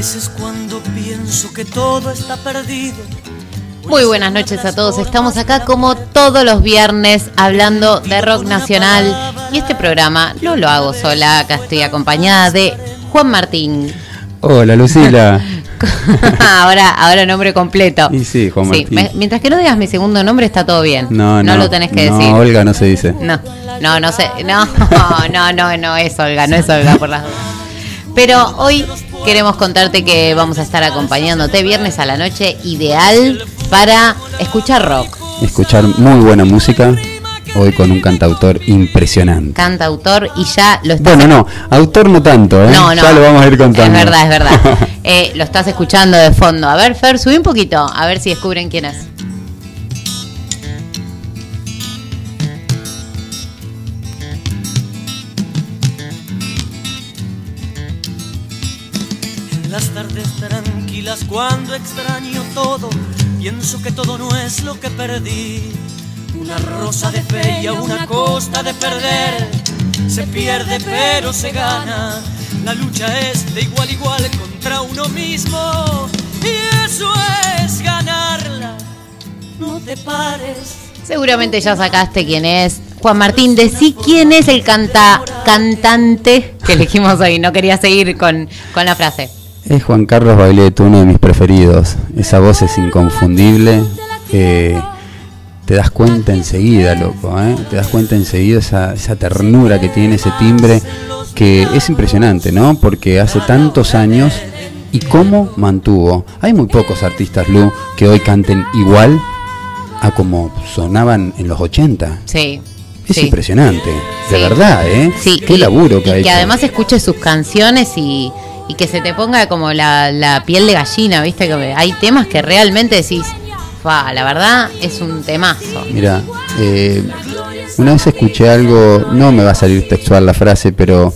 veces cuando pienso que todo está perdido. Muy buenas noches a todos. Estamos acá como todos los viernes hablando de rock nacional. Y este programa no lo hago sola, acá estoy acompañada de Juan Martín. Hola Lucila. ahora, ahora nombre completo. Y sí, Juan Sí, Martín. me- mientras que no digas mi segundo nombre está todo bien. No, no. lo tenés que no, decir. Olga no se dice. No, no, no sé. No, no, no, no es Olga, no es Olga por las dudas. Pero hoy queremos contarte que vamos a estar acompañándote viernes a la noche, ideal para escuchar rock. Escuchar muy buena música. Hoy con un cantautor impresionante. Canta, autor y ya lo estás Bueno, no, autor no tanto, ¿eh? No, no. Ya lo vamos a ir contando. Es verdad, es verdad. Eh, lo estás escuchando de fondo. A ver, Fer, subí un poquito, a ver si descubren quién es. Las tardes tranquilas cuando extraño todo, pienso que todo no es lo que perdí. Una rosa de fe y a una costa de perder. Se pierde pero se gana. La lucha es de igual igual contra uno mismo. Y eso es ganarla. No te pares. Seguramente ya sacaste quién es. Juan Martín, decí quién es el canta, cantante que elegimos hoy. No quería seguir con, con la frase. Es Juan Carlos Baileto, uno de mis preferidos. Esa voz es inconfundible. eh, te das cuenta enseguida, loco. ¿eh? Te das cuenta enseguida esa, esa ternura que tiene ese timbre, que es impresionante, ¿no? Porque hace tantos años y cómo mantuvo. Hay muy pocos artistas, Lu, que hoy canten igual a como sonaban en los 80. Sí. Es sí. impresionante, de Sí. verdad, ¿eh? Sí, Qué y- laburo que y ha que hecho. además escuches sus canciones y, y que se te ponga como la, la piel de gallina, ¿viste? Que hay temas que realmente decís, fa, la verdad es un temazo. Mira, eh, una vez escuché algo, no me va a salir textual la frase, pero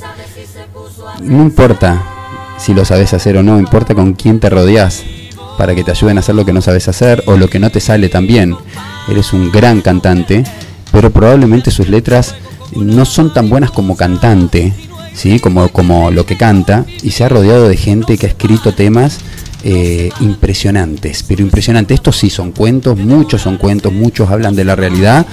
no importa si lo sabes hacer o no, importa con quién te rodeas para que te ayuden a hacer lo que no sabes hacer o lo que no te sale tan bien. Eres un gran cantante, pero probablemente sus letras no son tan buenas como cantante, ¿sí? como, como lo que canta, y se ha rodeado de gente que ha escrito temas eh, impresionantes, pero impresionantes. Estos sí son cuentos, muchos son cuentos, muchos hablan de la realidad.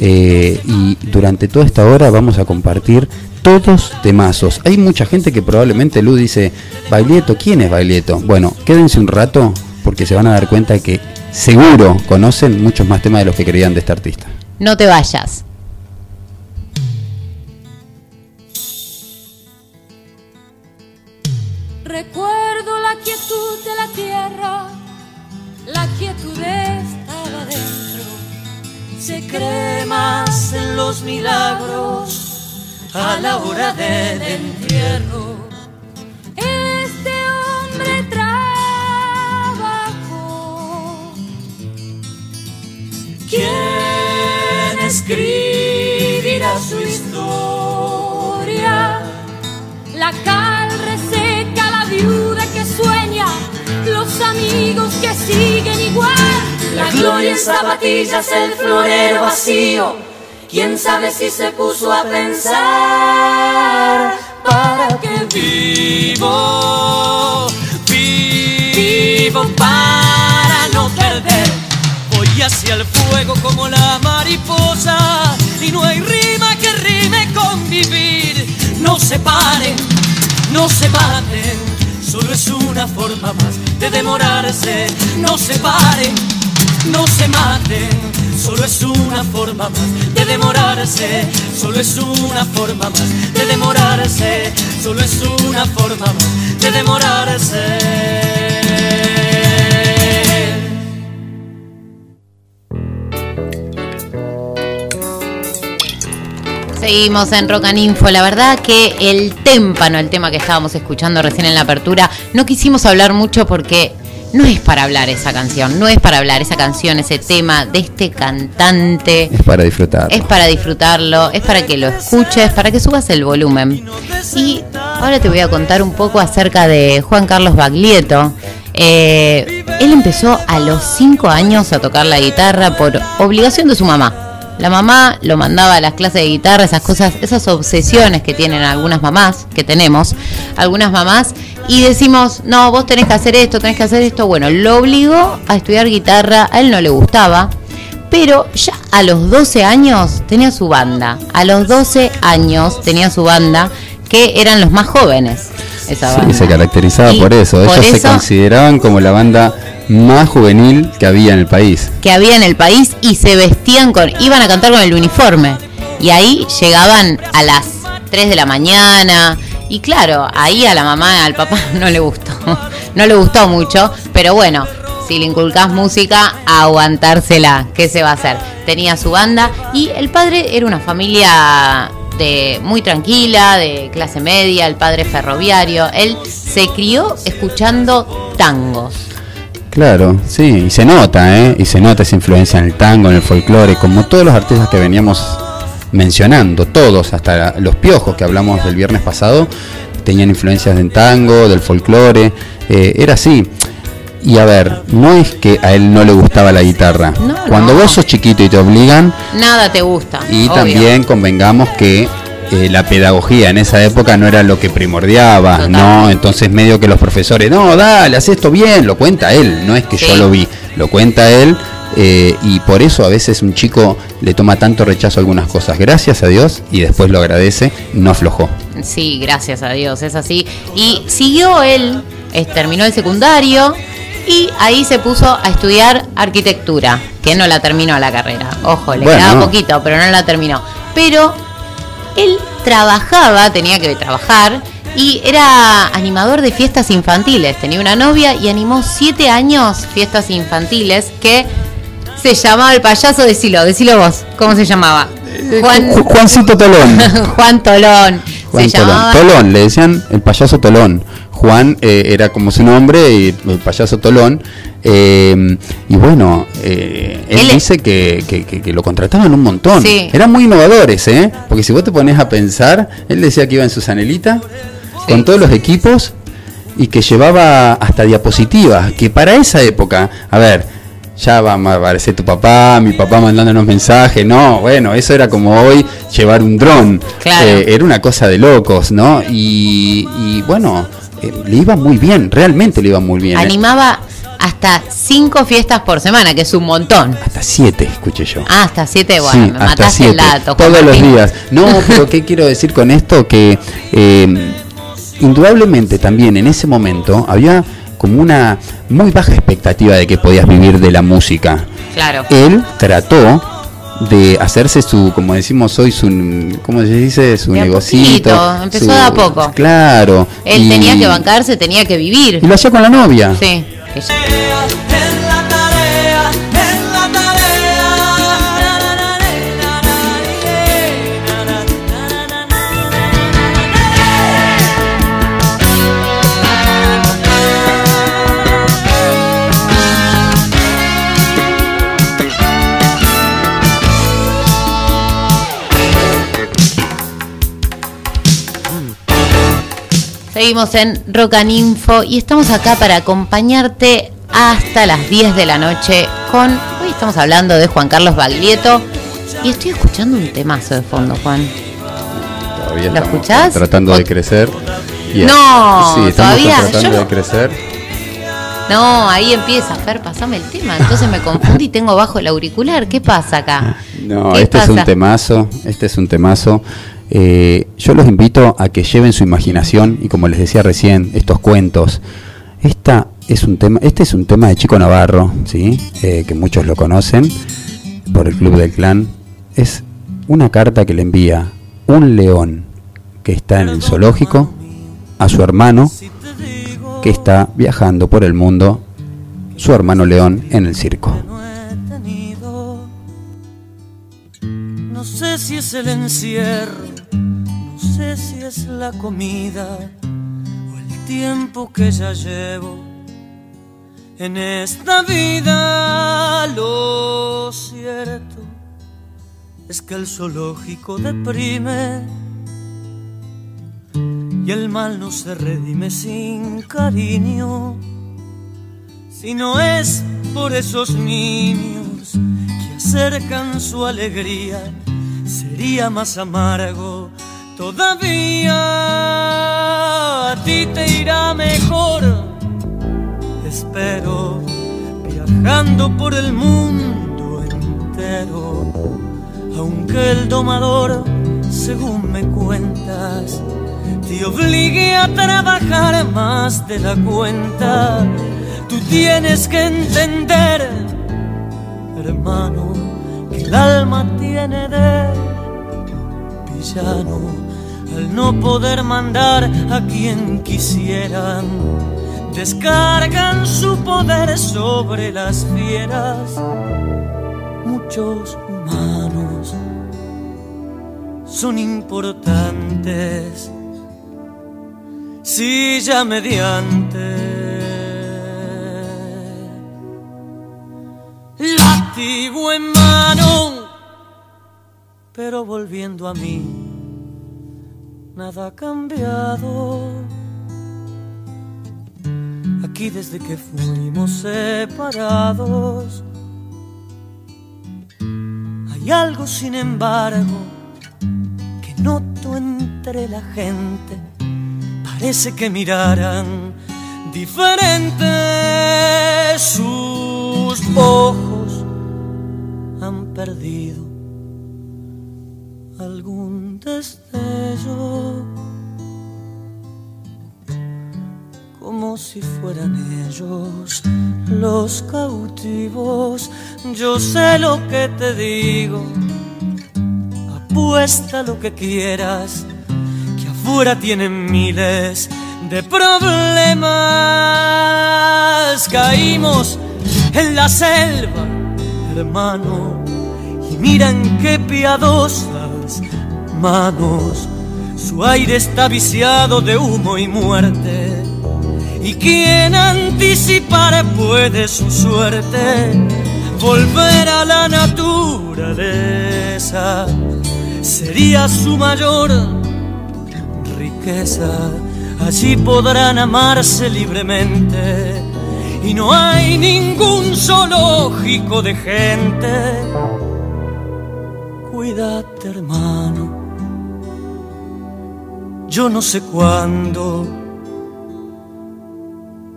eh, y durante toda esta hora vamos a compartir todos temazos. Hay mucha gente que probablemente Lu dice, Bailieto, ¿quién es Bailieto? Bueno, quédense un rato porque se van a dar cuenta que seguro conocen muchos más temas de los que creían de este artista. No te vayas. A la hora del entierro. Este hombre trabajó. ¿Quién escribirá su historia? La cal reseca, la viuda que sueña, los amigos que siguen igual. La gloria en zapatillas, el florero vacío. ¿Quién sabe si se puso a pensar para qué vivo? Vivo para no perder. Voy hacia el fuego como la mariposa y no hay rima que rime con vivir. No se paren, no se maten, solo es una forma más de demorarse. No se paren, no se maten, solo es una forma más de demorarse. Solo es una forma más de demorarse. Solo es una forma más de demorarse. Seguimos en Rock and Info. La verdad que el témpano, el tema que estábamos escuchando recién en la apertura, no quisimos hablar mucho porque no es para hablar esa canción, no es para hablar esa canción, ese tema de este cantante. Es para disfrutar. Es para disfrutarlo, es para que lo escuches, para que subas el volumen. Y ahora te voy a contar un poco acerca de Juan Carlos Baglietto. Eh, él empezó a los 5 años a tocar la guitarra por obligación de su mamá. La mamá lo mandaba a las clases de guitarra, esas cosas, esas obsesiones que tienen algunas mamás, que tenemos, algunas mamás, y decimos, no, vos tenés que hacer esto, tenés que hacer esto. Bueno, lo obligó a estudiar guitarra, a él no le gustaba, pero ya a los 12 años tenía su banda, a los 12 años tenía su banda, que eran los más jóvenes. Esa Sí, banda. se caracterizaba Y por eso. por Ellos se eso- consideraban como la banda más juvenil que había en el país. que había en el país y se vestían con, iban a cantar con el uniforme. Y ahí llegaban a las 3 de la mañana. Y claro, ahí a la mamá, al papá no le gustó. No le gustó mucho, pero bueno, si le inculcás música, aguantársela. ¿Qué se va a hacer? Tenía su banda y el padre era una familia de muy tranquila, de clase media, el padre ferroviario. Él se crió escuchando tangos. Claro, sí, y se nota, ¿eh? Y se nota esa influencia en el tango, en el folclore, como todos los artistas que veníamos mencionando, todos, hasta los piojos que hablamos del viernes pasado, tenían influencias del tango, del folclore, eh, era así. Y a ver, no es que a él no le gustaba la guitarra. No, Cuando no. vos sos chiquito y te obligan, Nada te gusta. y obvio. también convengamos que eh, la pedagogía en esa época no era lo que primordiaba, Total. ¿no? Entonces medio que los profesores, no, dale, haz esto bien, lo cuenta él, no es que Sí. yo lo vi, lo cuenta él. eh, y por eso a veces un chico le toma tanto rechazo a algunas cosas, gracias a Dios, y después lo agradece, no aflojó. Sí, gracias a Dios, es así. Y siguió él, eh, terminó el secundario y ahí se puso a estudiar arquitectura, que no la terminó la carrera. Ojo, le Bueno. quedaba poquito, pero no la terminó. Pero él trabajaba, tenía que trabajar y era animador de fiestas infantiles. Tenía una novia y animó siete años fiestas infantiles que se llamaba el payaso, decilo, decilo vos, ¿cómo se llamaba? Juan, Ju- Juancito Tolón. Juan Tolón. Juan se Tolón. llamaba. Tolón, le decían el payaso Tolón. Juan eh, era como su nombre y el payaso Tolón. eh, y bueno, eh, él, Él- dice que, que- que- que lo contrataban un montón. Sí. Eran muy innovadores, ¿eh? Porque si vos te pones a pensar, él decía que iba en su zanelita con todos los equipos y que llevaba hasta diapositivas. Que para esa época, a ver. Ya va a aparecer tu papá, mi papá mandándonos mensajes, no, bueno, eso era como hoy llevar un dron. Claro. Eh, era una cosa de locos, ¿no? Y, y bueno, eh, le iba muy bien, realmente le iba muy bien. ¿eh? Animaba hasta cinco fiestas por semana, que es un montón. Hasta siete, escuché yo. Ah, hasta siete, bueno, Sí, me hasta mataste siete, el dato. Todos los días. No, pero ¿qué quiero decir con esto? Que eh, indudablemente también en ese momento había como una muy baja expectativa de que podías vivir de la música. Claro. Él trató de hacerse su, como decimos hoy, su, ¿cómo se dice? Su negocito. poquito, empezó su- de a poco. Claro. Él y- tenía que bancarse, tenía que vivir. Y lo hacía con la novia. Sí. Seguimos en Rocaninfo y estamos acá para acompañarte hasta las 10 de la noche con... Hoy estamos hablando de Juan Carlos Baglietto y estoy escuchando un temazo de fondo, Juan. Todavía ¿Lo escuchás? Tratando de crecer. Y- No, sí, todavía, tratando yo- de crecer. No, ahí empieza, Fer, pasame el tema. Entonces me confundí, tengo bajo el auricular. ¿Qué pasa acá? No, ¿Qué este es un temazo, este es un temazo. Eh, yo los invito a que lleven su imaginación y como les decía recién, estos cuentos. Esta es un tema, este es un tema de Chico Navarro, sí, Eh, que muchos lo conocen por el Club del Clan. Es una carta que le envía un león que está en el zoológico a su hermano que está viajando por el mundo, su hermano león en el circo. no sé si es el encierro, no sé si es la comida o el tiempo que ya llevo en esta vida. Lo cierto es que el zoológico deprime y el mal no se redime sin cariño. Si no es por esos niños que cercan su alegría, sería más amargo todavía. A ti te irá mejor, espero, viajando por el mundo entero. Aunque el domador, según me cuentas, te obligue a trabajar más de la cuenta, tú tienes que entender, hermano, el alma tiene de villano al no poder mandar a quien quisieran. Descargan su poder sobre las fieras, muchos humanos son importantes. Si ya mediante. Latigo en mano, pero volviendo a mí, nada ha cambiado. Aquí desde que fuimos separados, hay algo sin embargo que noto entre la gente parece que miraran diferente sus ojos han perdido algún destello como si fueran ellos los cautivos yo sé lo que te digo apuesta lo que quieras fuera tienen miles de problemas. Caímos en la selva, hermano, y miran qué manos. Su aire está viciado de humo y muerte. Y quien anticipar puede su suerte, volver a la naturaleza sería su mayor allí podrán amarse libremente y no hay ningún zoológico de gente. Cuídate hermano, yo no sé cuándo,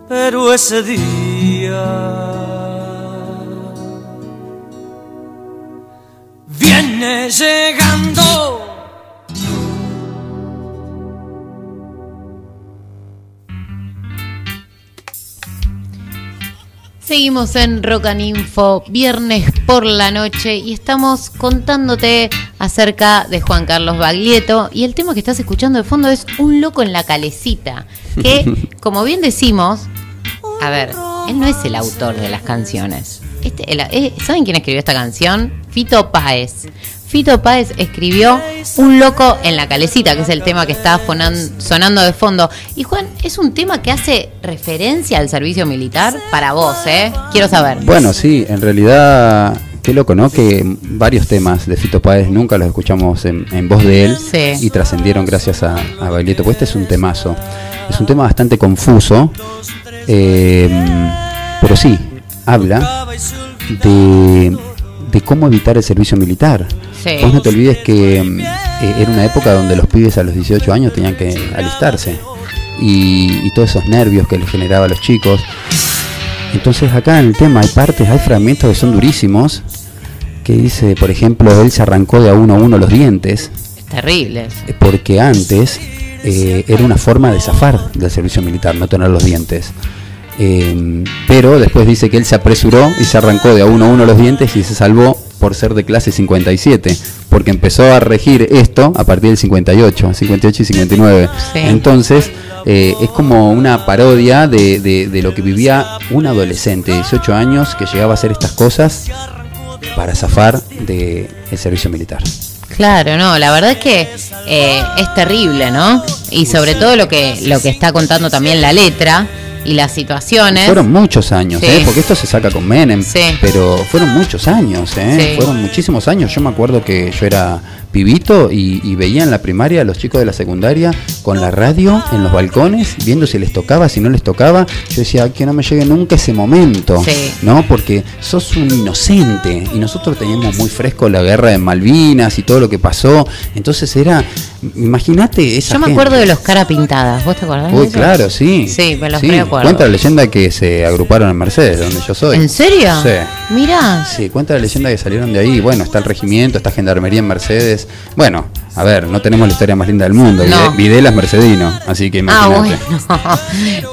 pero ese día viene llegando. Seguimos en Rocaninfo, viernes por la noche, y estamos contándote acerca de Juan Carlos Baglietto. Y el tema que estás escuchando de fondo es Un loco en la calecita, que, como bien decimos, a ver, él no es el autor de las canciones. Este, eh, ¿Saben quién escribió esta canción? Fito Páez. Fito Páez escribió Un loco en la calecita, que es el tema que está sonando de fondo. Y Juan, es un tema que hace referencia al servicio militar para vos, ¿eh? Quiero saber. Bueno, sí, en realidad, qué loco, ¿no? Que varios temas de Fito Páez nunca los escuchamos en, voz de él y trascendieron gracias a, a Baglietto. Pues este es un temazo. Es un tema bastante confuso, eh, pero sí, habla de, de cómo evitar el servicio militar Vos no te olvides que mm, eh, era una época donde los pibes a los 18 años tenían que alistarse y, todos esos nervios que les generaba a los chicos. Entonces acá en el tema hay partes, hay fragmentos que son durísimos, que dice, por ejemplo, él se arrancó de a uno a uno los dientes. Es terrible. Eh, porque antes eh, era una forma de zafar del servicio militar, no tener los dientes. Pero después dice que él se apresuró y se arrancó de a uno a uno los dientes y se salvó por ser de clase 57, porque empezó a regir esto a partir del 58, 58 y 59. Entonces, eh, es como una parodia de, de, lo que vivía un adolescente de 18 años que llegaba a hacer estas cosas para zafar del servicio militar. Claro, no, la verdad es que eh, es terrible, ¿no? Y sobre todo lo que, lo que está contando también la letra, y las situaciones. Fueron muchos años, ¿eh? porque esto se saca con Menem, pero fueron muchos años, ¿eh? fueron muchísimos años. Yo me acuerdo que yo era pibito y, y veía en la primaria a los chicos de la secundaria con la radio en los balcones, viendo si les tocaba, si no les tocaba. Yo decía, "Ay, que no me llegue nunca ese momento, Sí. ¿no? Porque sos un inocente y nosotros teníamos muy fresco la guerra de Malvinas y todo lo que pasó. Entonces era, imagínate esa Yo me gente. acuerdo de los cara pintadas, ¿vos te acordás? de eso? claro, sí. Sí, me los Sí, recuerdo. Cuenta la leyenda que se agruparon en Mercedes, donde yo soy. ¿En serio? Sí. Mirá. Sí, cuenta la leyenda que salieron de ahí. Bueno, está el regimiento, está gendarmería en Mercedes. Bueno, a ver, no tenemos la historia más linda del mundo. No. Vide- Videla es mercedino, así que Ah, imagínate. bueno.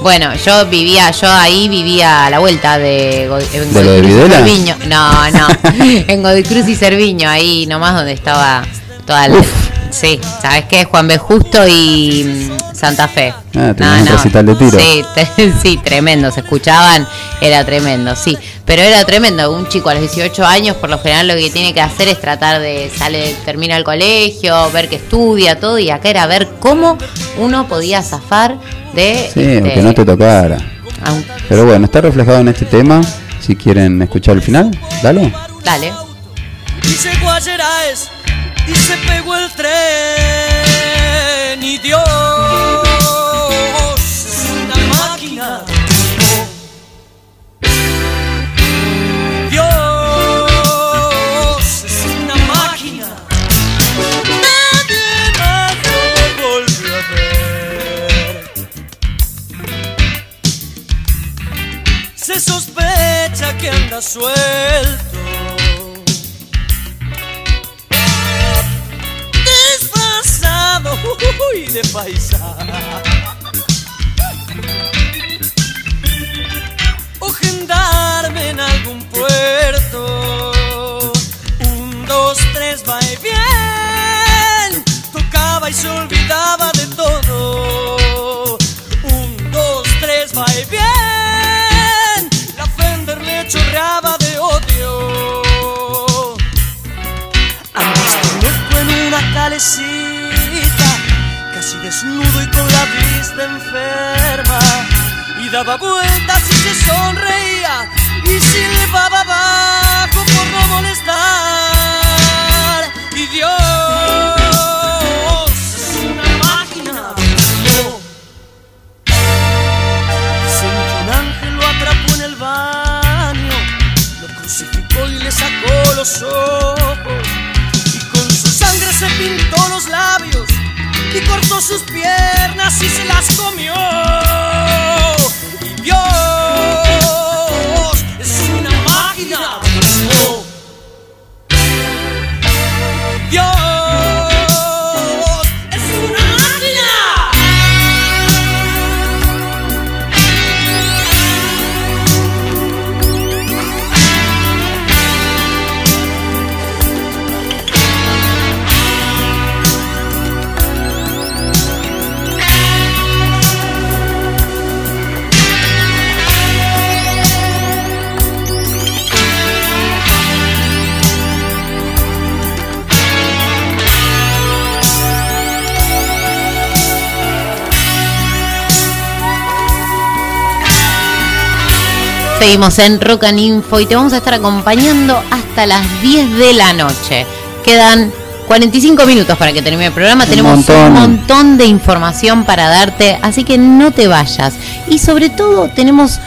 bueno, yo vivía, yo ahí vivía a la vuelta de, en ¿De lo de Godicruz y Videla? Cerviño. No, no. en Godicruz y Cerviño, ahí nomás donde estaba toda la. Uf. Sí, ¿sabes qué? Juan B. Justo y mm, Santa Fe. Ah, un recital de tiro. Sí, sí, tremendo. Se escuchaban, era tremendo, sí. Pero era tremendo. Un chico a los 18 años, por lo general, lo que tiene que hacer es tratar de sale, termina el colegio, ver que estudia, todo. Y acá era ver cómo uno podía zafar de. Sí, este, aunque no te tocara. Pero bueno, está reflejado en este tema. Si quieren escuchar el final, dale. Dale. Y se pegó el tren y Dios es una máquina. Dios es una máquina. Nadie más lo volvió a ver. Se sospecha que anda suelto. Uy, de paisano. O gendarme en algún puerto. Un, dos, tres, va y bien. Tocaba y se olvidaba de todo. Un, dos, tres, va y bien. La Fender le chorreaba de odio. Loco en una calecita, casi desnudo y con la vista enferma. Y daba vueltas y se sonreía y silbaba abajo por no molestar. Y Dios es una máquina. No. Que un ángel lo atrapó en el baño, lo crucificó y le sacó los ojos. Y con su sangre se pintó cortó sus piernas y se las comió. Y Dios Seguimos en Rock and Info y te vamos a estar acompañando hasta las 10 de la noche. Quedan 45 minutos para que termine el programa. Un Tenemos montón. un montón de información para darte, así que no te vayas. Y sobre todo tenemos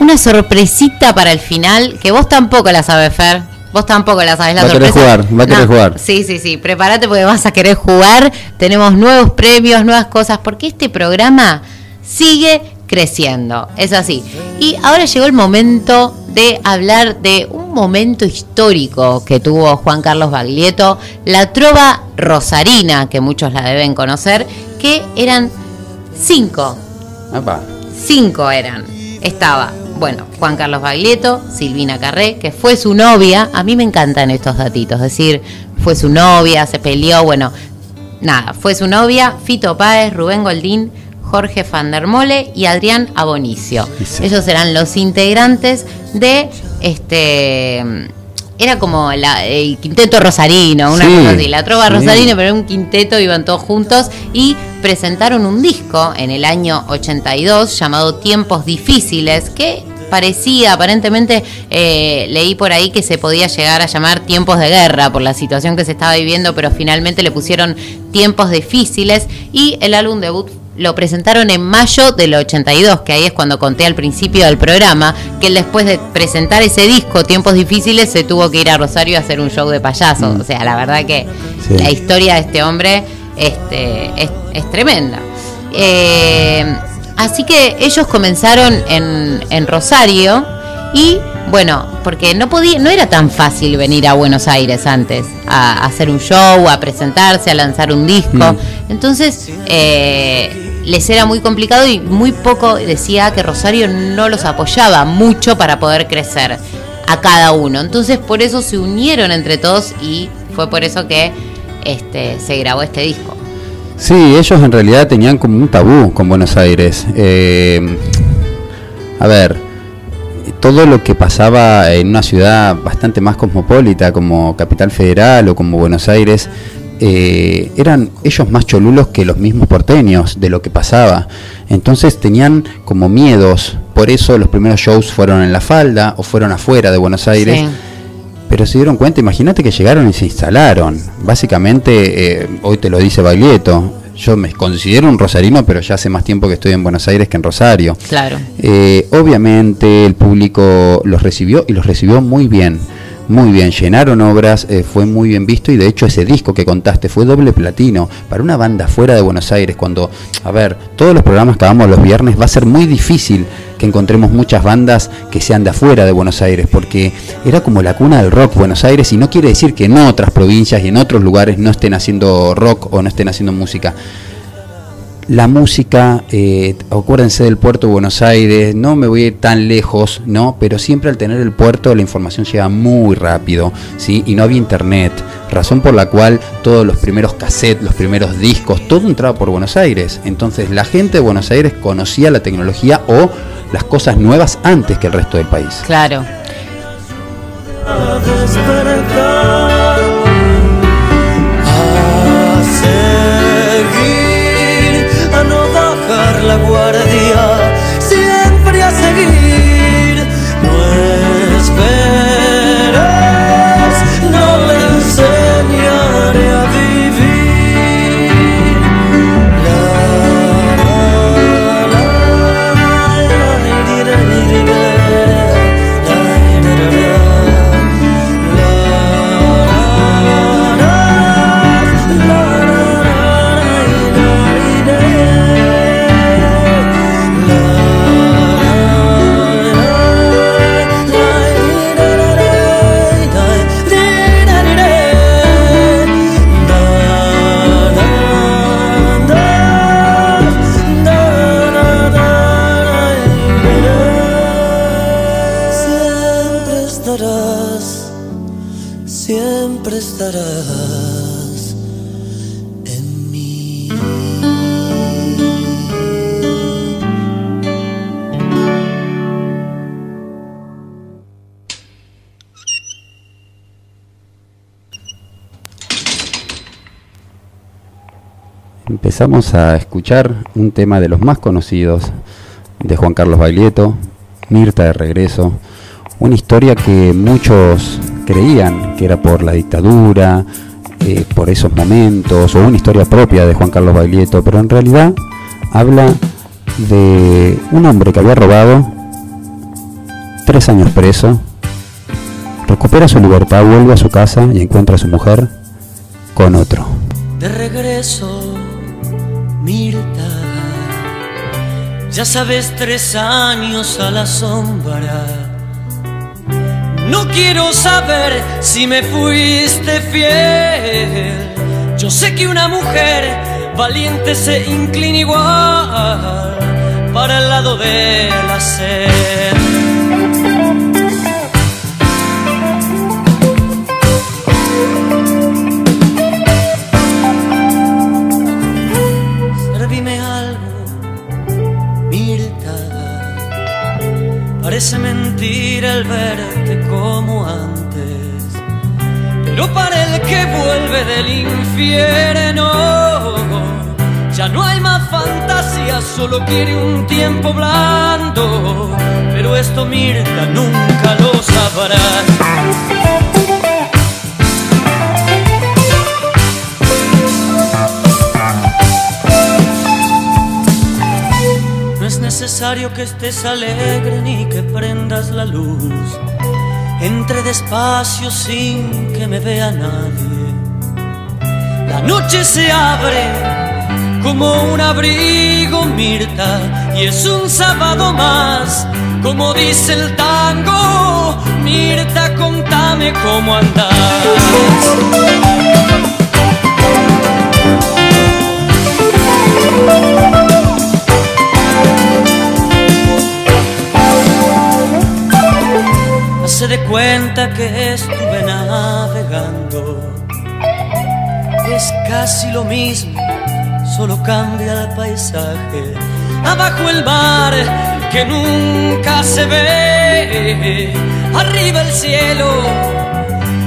una sorpresita para el final que vos tampoco la sabes, Fer. Vos tampoco la sabes la Va a querer sorpresa. jugar, va a querer jugar. Sí, sí, sí. Prepárate porque vas a querer jugar. Tenemos nuevos premios, nuevas cosas, porque este programa sigue creciendo. Es así. Y ahora llegó el momento de hablar de un momento histórico que tuvo Juan Carlos Baglietto, la trova rosarina, que muchos la deben conocer, que eran cinco cinco eran. Estaba, bueno, Juan Carlos Baglietto, Silvina Carré, que fue su novia. A mí me encantan estos datitos, es decir, fue su novia, se peleó, bueno, nada, fue su novia, Fito Páez, Rubén Goldín, Jorge Van der Mole y Adrián Abonicio. Sí. Ellos eran los integrantes de este era como la- el quinteto rosarino, una Sí, cosa así, la trova sí. rosarina, pero era un quinteto, iban todos juntos y presentaron un disco en el año 82 llamado Tiempos Difíciles, que parecía, aparentemente eh, leí por ahí que se podía llegar a llamar tiempos de guerra por la situación que se estaba viviendo, pero finalmente le pusieron tiempos difíciles y el álbum debut lo presentaron en mayo del 82, que ahí es cuando conté al principio del programa, que él después de presentar ese disco, Tiempos Difíciles, se tuvo que ir a Rosario a hacer un show de payasos. Mm. O sea, la verdad que Sí. la historia de este hombre este, es, es tremenda. Eh, así que ellos comenzaron en, en Rosario y bueno, porque no podía, no era tan fácil venir a Buenos Aires antes a, a hacer un show, a presentarse, a lanzar un disco. Mm. Entonces eh, les era muy complicado y muy poco decía que Rosario no los apoyaba mucho para poder crecer a cada uno. Entonces por eso se unieron entre todos y fue por eso que este, se grabó este disco. Sí, ellos en realidad tenían como un tabú con Buenos Aires. Eh, a ver, todo lo que pasaba en una ciudad bastante más cosmopolita como Capital Federal o como Buenos Aires, eh, eran ellos más cholulos que los mismos porteños de lo que pasaba. Entonces tenían como miedos, por eso los primeros shows fueron en La Falda o fueron afuera de Buenos Aires. Sí. Pero se dieron cuenta, imagínate que llegaron y se instalaron. Básicamente, eh, hoy te lo dice Baglietto, yo me considero un rosarino, pero ya hace más tiempo que estoy en Buenos Aires que en Rosario. Claro. Eh, obviamente el público los recibió y los recibió muy bien. Muy bien, llenaron obras, eh, fue muy bien visto y de hecho ese disco que contaste fue doble platino para una banda fuera de Buenos Aires. Cuando, a ver, todos los programas que hagamos los viernes va a ser muy difícil que encontremos muchas bandas que sean de afuera de Buenos Aires, porque era como la cuna del rock Buenos Aires y no quiere decir que en otras provincias y en otros lugares no estén haciendo rock o no estén haciendo música la música, eh, acuérdense del puerto de Buenos Aires, no me voy a ir tan lejos, ¿no? Pero siempre al tener el puerto la información llega muy rápido, ¿sí? Y no había internet, razón por la cual todos los primeros cassettes, los primeros discos, todo entraba por Buenos Aires. Entonces la gente de Buenos Aires conocía la tecnología o las cosas nuevas antes que el resto del país. Claro. Siempre estarás en mí. Empezamos a escuchar un tema de los más conocidos de Juan Carlos Baglietto, Mirta de regreso, una historia que muchos creían que era por la dictadura, eh, por esos momentos, o una historia propia de Juan Carlos Baglietto, pero en realidad habla de un hombre que había robado, tres años preso, recupera su libertad, vuelve a su casa y encuentra a su mujer con otro. de regreso, Mirta. Ya sabes, tres años a la sombra. No quiero saber si me fuiste fiel. Yo sé que una mujer valiente se inclina igual para el lado de la sed. Parece mentira el verte como antes. Pero para el que vuelve del infierno, Ya no hay más fantasía, solo quiere un tiempo blando. Pero esto Mirta nunca lo sabrá. Necesario que estés alegre ni que prendas la luz. Entre despacio sin que me vea nadie. La noche se abre como un abrigo Mirta y es un sábado más, como dice el tango. Mirta, contame cómo andás. Se dé cuenta que estuve navegando. Es casi lo mismo, solo cambia el paisaje. Abajo el mar que nunca se ve. Arriba el cielo,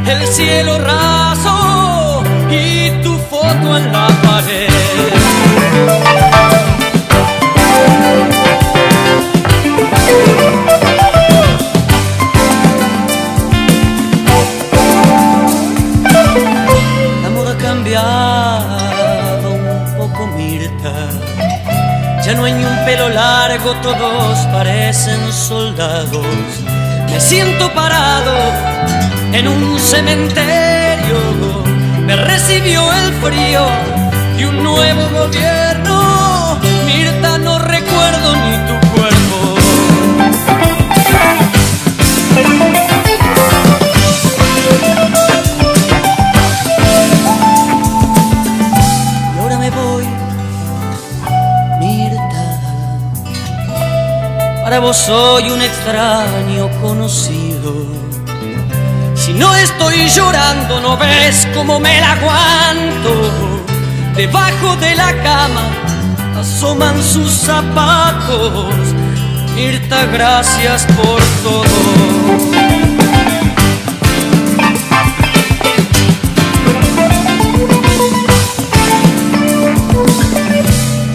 el cielo raso y tu foto en la pared. Ya no hay ni un pelo largo, todos parecen soldados. Me siento parado en un cementerio. Me recibió el frío y un nuevo gobierno. Para vos soy un extraño conocido. Si no estoy llorando, no ves cómo me la aguanto. Debajo de la cama asoman sus zapatos. Mirta, gracias por todo.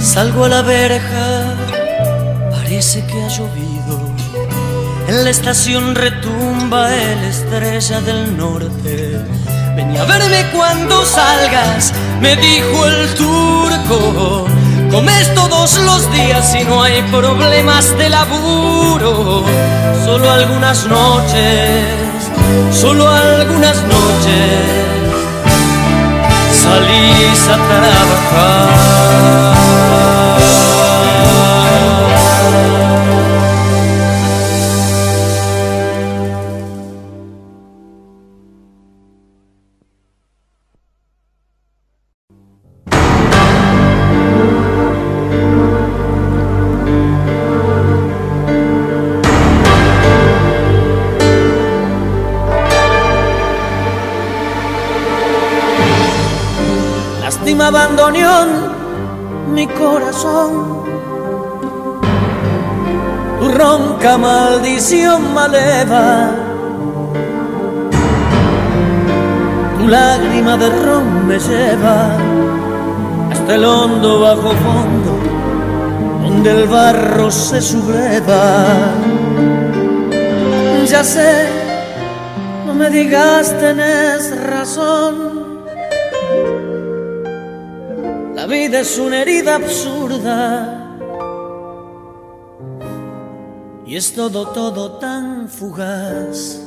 Salgo a la verja, En la estación retumba el estrella del norte. Ven a verme cuando salgas, me dijo el turco. Comes todos los días y no hay problemas de laburo. Solo algunas noches, solo algunas noches salís a trabajar. Lástima abandoneón mi corazón. Tu ronca maldición maleva. Tu lágrima de ron me lleva hasta el hondo bajo fondo donde el barro se subleva. Ya sé, no me digas tenés razón. Es una herida absurda y es todo, todo tan fugaz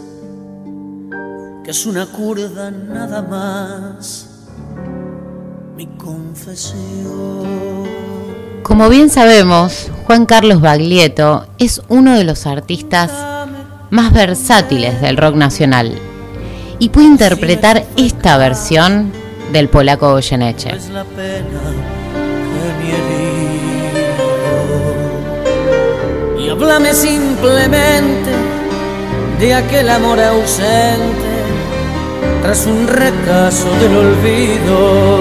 que es una curda nada más. Mi confesión. Como bien sabemos, Juan Carlos Baglietto es uno de los artistas más versátiles del rock nacional y puede interpretar esta versión del polaco Goyeneche. es la pena que me. Y háblame simplemente de aquel amor ausente tras un recaso del olvido.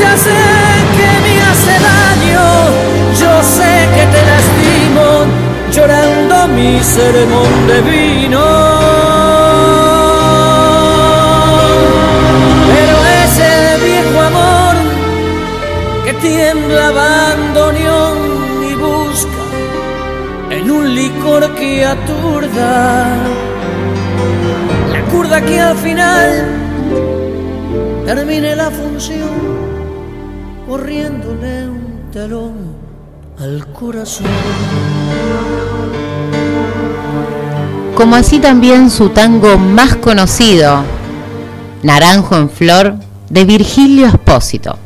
Ya sé que me hace daño, yo sé que te lastimo, llorando mi sermón de vino. Tiembla bandoneón y busca en un licor que aturda la curda que al final termine la función corriéndole un telón al corazón. Como así también su tango más conocido, Naranjo en Flor, de Virgilio Espósito.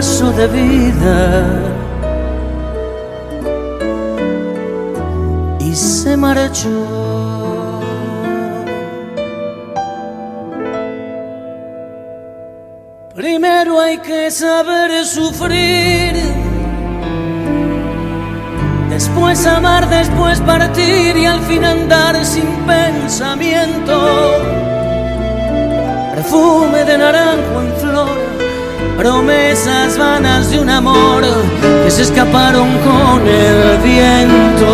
pedazo de vida. Y se marchó. Primero hay que saber sufrir, después amar, después partir y al fin andar sin pensamiento. Perfume de naranjo en flor, promesas vanas de un amor que se escaparon con el viento.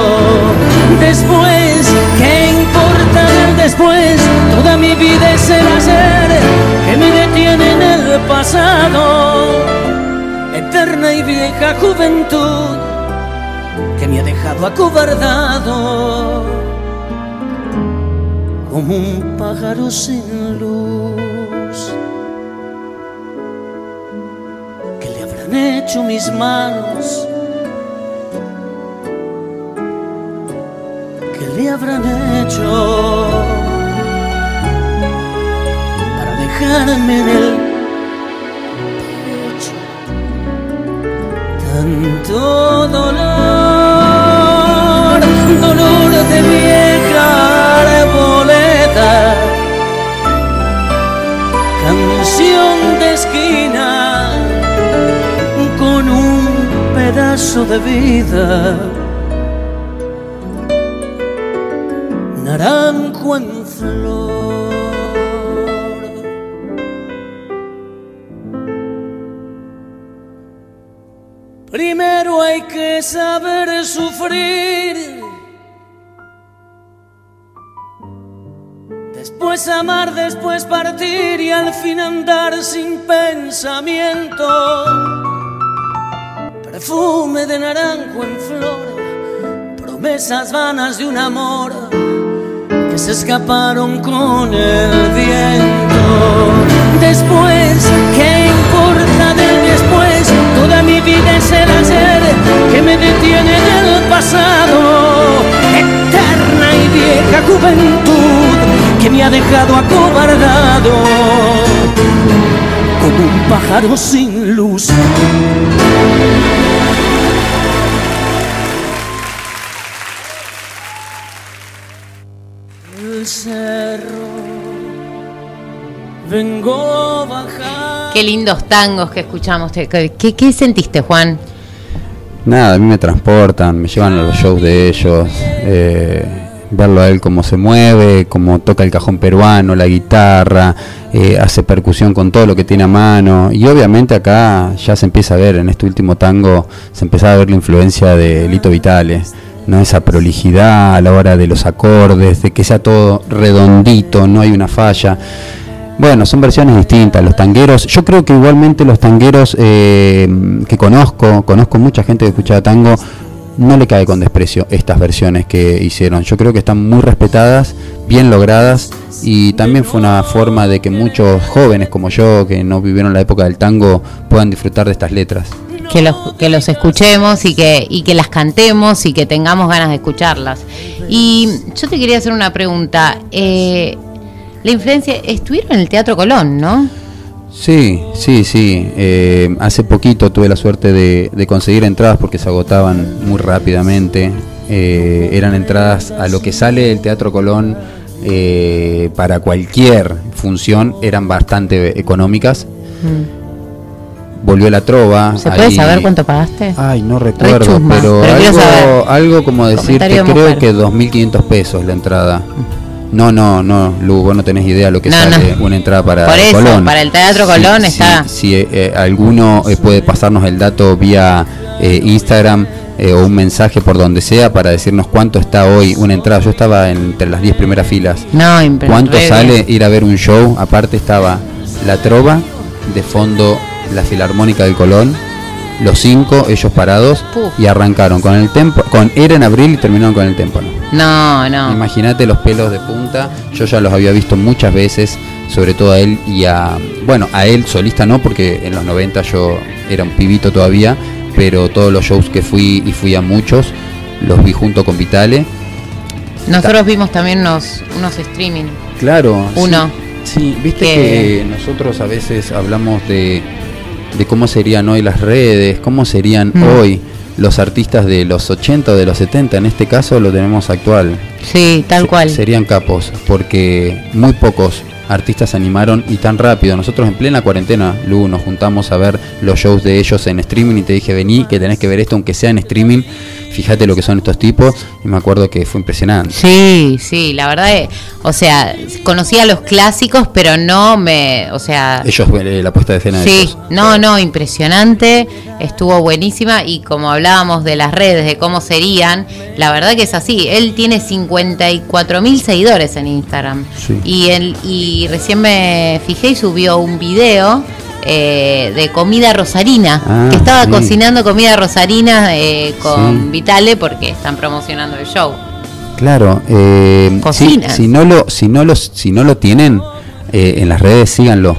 Después, ¿qué importa después? Toda mi vida es el ayer que me detiene en el pasado. Eterna y vieja juventud que me ha dejado acobardado como un pájaro sin luz. ¿Qué le habrán hecho mis manos? ¿Qué le habrán hecho para dejarme en el pecho tanto dolor, de vida, naranjo en flor. Primero hay que saber sufrir. Después amar, después partir y al fin andar sin pensamiento. Perfume de naranjo en flor, promesas vanas de un amor que se escaparon con el viento. Después, ¿qué importa del después? Toda mi vida es el ayer que me detiene en el pasado. Eterna y vieja juventud que me ha dejado acobardado como un pájaro sin luz. Vengo bajando. Qué lindos tangos que escuchamos. ¿Qué, qué, qué sentiste, Juan? Nada, a mí me transportan, me llevan a los shows de ellos, eh, verlo a él cómo se mueve, cómo toca el cajón peruano, la guitarra, eh, hace percusión con todo lo que tiene a mano. Y obviamente acá ya se empieza a ver, en este último tango, se empezaba a ver la influencia de Lito Vitale. ¿no? esa prolijidad a la hora de los acordes, de que sea todo redondito, no hay una falla. Bueno, son versiones distintas. Los tangueros, yo creo que igualmente los tangueros eh, que conozco, conozco mucha gente que escucha tango, no le cae con desprecio estas versiones que hicieron. Yo creo que están muy respetadas, bien logradas y también fue una forma de que muchos jóvenes como yo, que no vivieron la época del tango, puedan disfrutar de estas letras. Que los, que los escuchemos y que, y que las cantemos y que tengamos ganas de escucharlas. Y yo te quería hacer una pregunta. Eh, la influencia, estuvieron en el Teatro Colón, ¿no? Sí, sí, sí. Eh, hace poquito tuve la suerte de, de conseguir entradas porque se agotaban muy rápidamente. Eh, eran entradas a lo que sale el Teatro Colón eh, para cualquier función, eran bastante económicas. Volvió la trova. ¿Se puede saber cuánto pagaste? Ay, no recuerdo, pero, algo, algo como decirte, creo mujer. que 2.500 pesos la entrada. No, no, no, Lu, vos no tenés idea lo que No, sale no. una entrada para Por eso, Colón. para el Teatro Colón está- Si, eh, eh, alguno eh, puede pasarnos el dato vía eh, Instagram o un mensaje por donde sea para decirnos cuánto está hoy una entrada. Yo estaba entre las 10 primeras filas. No, ¿Cuánto sale bien. ir a ver un show? Aparte estaba la trova, de fondo la Filarmónica del Colón, los cinco, ellos parados, Puf. y arrancaron con el tempo, con era en abril y terminaron con el témpano. No, no. Imagínate los pelos de punta, yo ya los había visto muchas veces, sobre todo a él y a, bueno, a él solista no, porque en los 90 yo era un pibito todavía, pero todos los shows que fui y fui a muchos, los vi junto con Vitale. Nosotros vimos también unos, unos streaming. Claro. sí. Uno. Sí, viste Que- que nosotros a veces hablamos de, de cómo serían hoy las redes, cómo serían Mm. hoy los artistas de los 80 o de los 70, en este caso lo tenemos actual. Sí, tal Se- cual. Serían capos, porque muy pocos artistas se animaron y tan rápido. Nosotros en plena cuarentena, Lu, nos juntamos a ver los shows de ellos en streaming y te dije, vení, que tenés que ver esto, aunque sea en streaming. Fíjate lo que son estos tipos. Y me acuerdo que fue impresionante. Sí, sí, la verdad, es- o sea, conocía los clásicos, pero no me, o sea, Ellos, eh, la puesta de escena de sí, ellos. no, no, impresionante, estuvo buenísima y como hablábamos de las redes, de cómo serían, la verdad que es así, él tiene 54 mil seguidores en Instagram Sí. y, él, y recién me fijé y subió un video eh, de comida rosarina, Ah, que estaba sí. cocinando comida rosarina eh, con Sí. Vitale porque están promocionando el show. Claro, eh, sí, Cocinas. si no lo, si no los, si no lo tienen eh, en las redes, síganlo,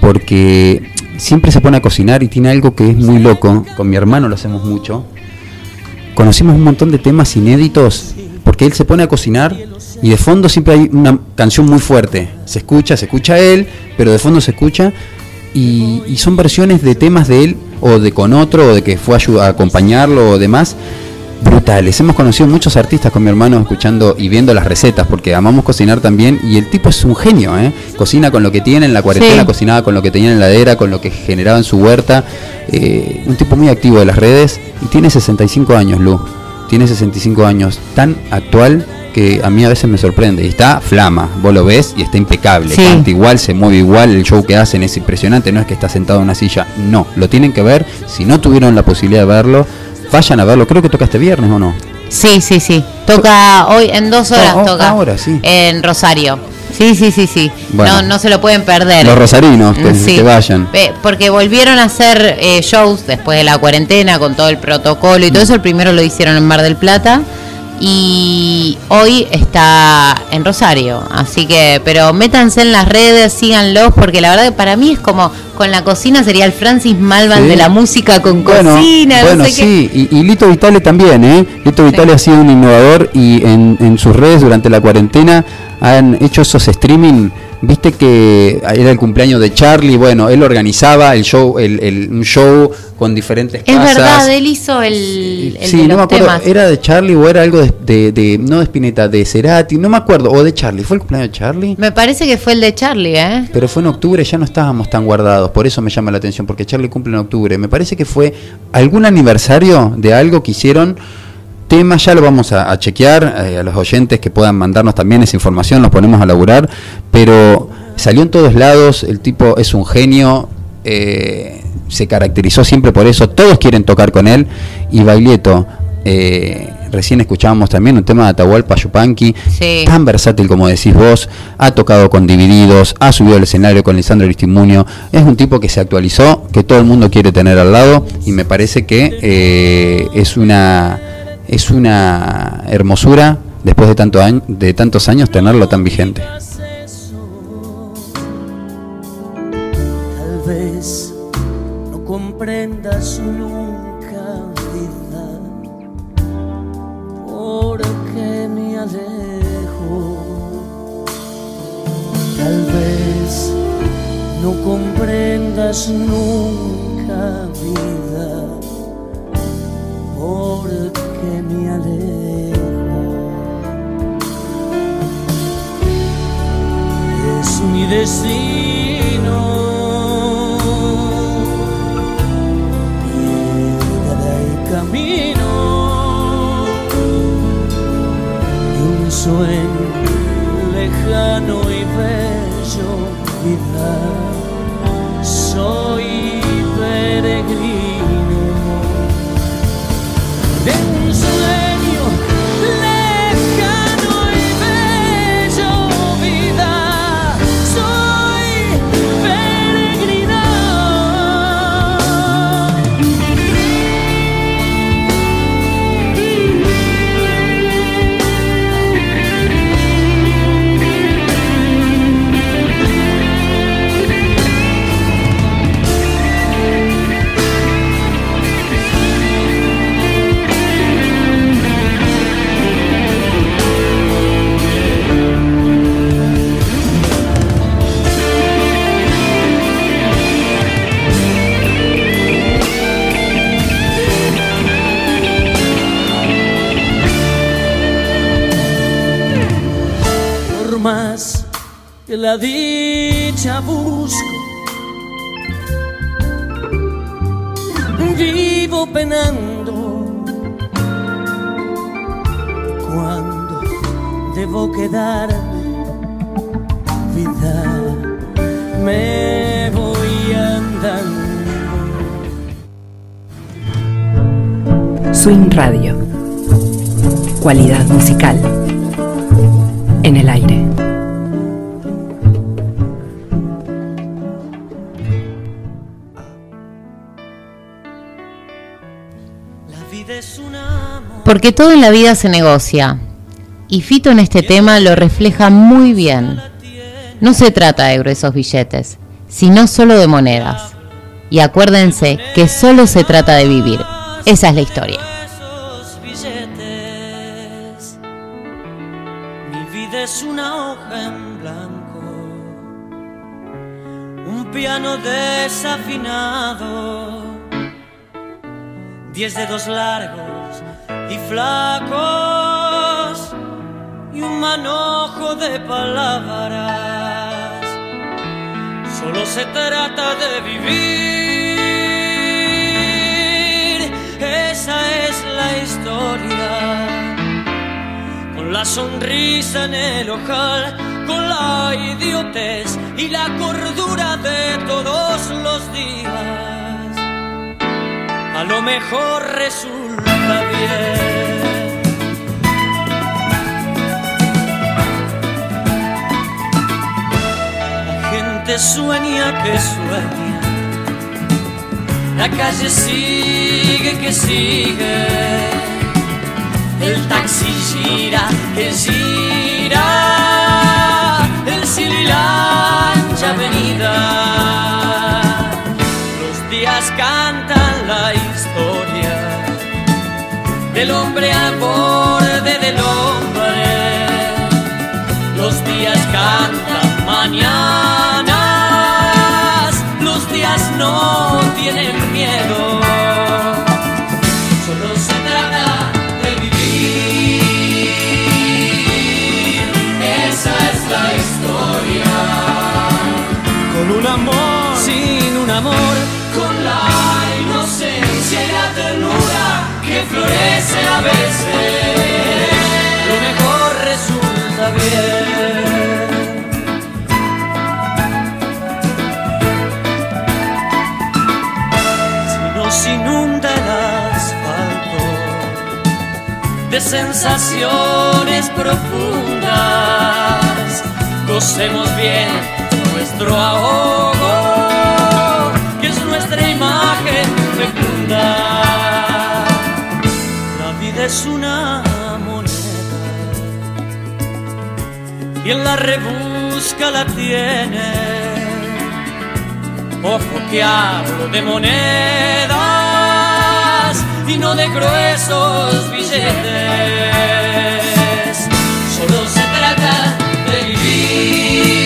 porque siempre se pone a cocinar y tiene algo que es muy loco. Con mi hermano lo hacemos mucho. Conocimos un montón de temas inéditos, porque él se pone a cocinar y de fondo siempre hay una canción muy fuerte. Se escucha, se escucha él, pero de fondo se escucha y, y son versiones de temas de él o de con otro o de que fue a, acompañarlo o demás brutales. Hemos conocido muchos artistas con mi hermano escuchando y viendo las recetas porque amamos cocinar también y el tipo es un genio, ¿eh? Cocina con lo que tiene en la cuarentena, Sí. cocinaba con lo que tenía en la heladera, con lo que generaba en su huerta. eh, un tipo muy activo de las redes y tiene 65 años, Lu. Tiene 65 años, tan actual que a mí a veces me sorprende. Y está flama, vos lo ves y está impecable. Sí. Canta igual, se mueve igual, el show que hacen es impresionante, no es que está sentado en una silla, no, lo tienen que ver. Si no tuvieron la posibilidad de verlo, vayan a verlo. Creo que toca este viernes o no. Sí, sí, sí. Toca hoy, en dos horas oh, toca. ahora, sí. En Rosario. Sí, sí, sí, sí. Bueno. no, no se lo pueden perder. Los rosarinos, que, Sí. que vayan. Porque volvieron a hacer eh, shows después de la cuarentena con todo el protocolo y todo eso. El primero lo hicieron en Mar del Plata y hoy está en Rosario. Así que, pero métanse en las redes, síganlos porque la verdad que para mí es como con la cocina sería el Francis Malvan Sí. de la música con Bueno, cocina. bueno no sé qué. sí, y, y Lito Vitale también, ¿eh? Lito Vitale ha sido un innovador y en, en sus redes durante la cuarentena han hecho esos streaming. Viste que era el cumpleaños de Charlie, bueno, él organizaba el show, el, el- un show con diferentes Es casas. verdad, él hizo el, el sí, de no los me acuerdo, temas. era de Charlie o era algo de, de- de- no de Spinetta, de Cerati, no me acuerdo, o de Charlie, ¿fue el cumpleaños de Charlie? Me parece que fue el de Charlie, ¿eh? Pero fue en octubre, ya no estábamos tan guardados, por eso me llama la atención, porque Charlie cumple en octubre. Me parece que fue algún aniversario de algo que hicieron. Temas, ya lo vamos a, a chequear, eh, a los oyentes que puedan mandarnos también esa información, los ponemos a laburar, pero salió en todos lados, el tipo es un genio, eh, se caracterizó siempre por eso, todos quieren tocar con él, y Baglietto, eh, recién escuchábamos también un tema de Atahualpa Yupanqui, Sí. tan versátil como decís vos, ha tocado con Divididos, ha subido al escenario con Lisandro Aristimuño, es un tipo que se actualizó, que todo el mundo quiere tener al lado y me parece que eh, es una es una hermosura después de tanto año- de tantos años tenerlo tan vigente. Tal vez no comprendas nunca, vida, por qué me alejo. Tal vez no comprendas nunca, vida, porque me alejo. Es mi destino. Camino y un sueño lejano y bello, vida. Soy Cualidad musical. En el aire. Porque todo en la vida se negocia. Y Fito en este tema lo refleja muy bien. No se trata de gruesos billetes, sino solo de monedas. Y acuérdense que solo se trata de vivir. Esa es la historia. Diez dedos largos y flacos y un manojo de palabras. Solo se trata de vivir, esa es la historia. Con la sonrisa en el ojal, con la idiotez y la cordura de todos los días. A lo mejor resulta bien. La gente sueña que sueña. La calle sigue que sigue. El taxi gira que gira. El sililancha avenida. Cantan la historia del hombre al borde del hombre. Los días cantan mañanas, los días no tienen miedo. Solo se trata de vivir. Esa es la historia. Con un amor, sin un amor, que a veces. Lo mejor resulta bien. Si nos inunda el asfalto de sensaciones profundas, gocemos bien nuestro ahogo, que es nuestra imagen fecunda es una moneda. Quien la rebusca la tiene. Ojo que hablo de monedas y no de gruesos billetes. Solo se trata de vivir.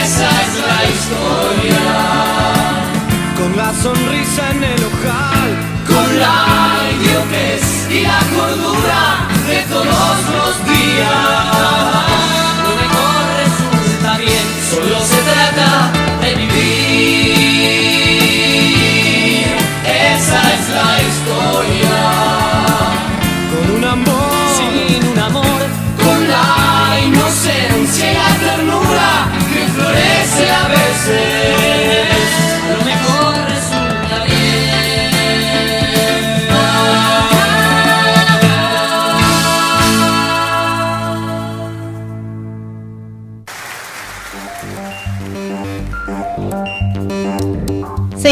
Esa es la historia. Con la sonrisa en el ojal. Con la y la cordura de todos los días. Lo mejor resulta bien, solo se trata de vivir.